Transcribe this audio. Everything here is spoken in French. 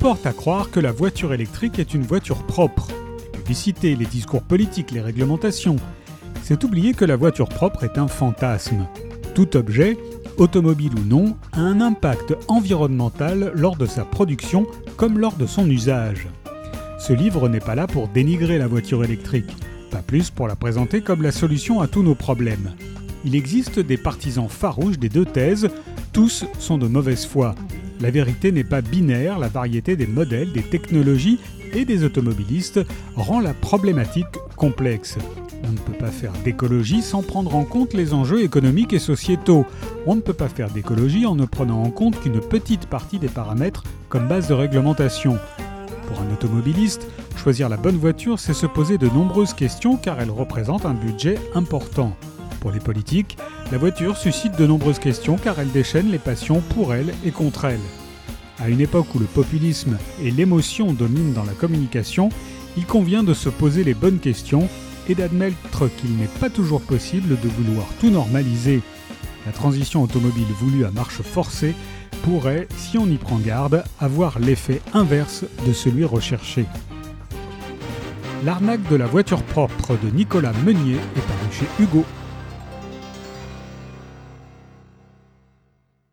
porte à croire que la voiture électrique est une voiture propre. Les publicités, les discours politiques, les réglementations. C'est oublier que la voiture propre est un fantasme. Tout objet, automobile ou non, a un impact environnemental lors de sa production comme lors de son usage. Ce livre n'est pas là pour dénigrer la voiture électrique, pas plus pour la présenter comme la solution à tous nos problèmes. Il existe des partisans farouches des deux thèses, tous sont de mauvaise foi. La vérité n'est pas binaire, la variété des modèles, des technologies et des automobilistes rend la problématique complexe. On ne peut pas faire d'écologie sans prendre en compte les enjeux économiques et sociétaux. On ne peut pas faire d'écologie en ne prenant en compte qu'une petite partie des paramètres comme base de réglementation. Pour un automobiliste, choisir la bonne voiture, c'est se poser de nombreuses questions car elle représente un budget important. Pour les politiques, la voiture suscite de nombreuses questions car elle déchaîne les passions pour elle et contre elle. À une époque où le populisme et l'émotion dominent dans la communication, il convient de se poser les bonnes questions et d'admettre qu'il n'est pas toujours possible de vouloir tout normaliser. La transition automobile voulue à marche forcée pourrait, si on y prend garde, avoir l'effet inverse de celui recherché. L'arnaque de la voiture propre de Nicolas Meunier est paru chez Hugo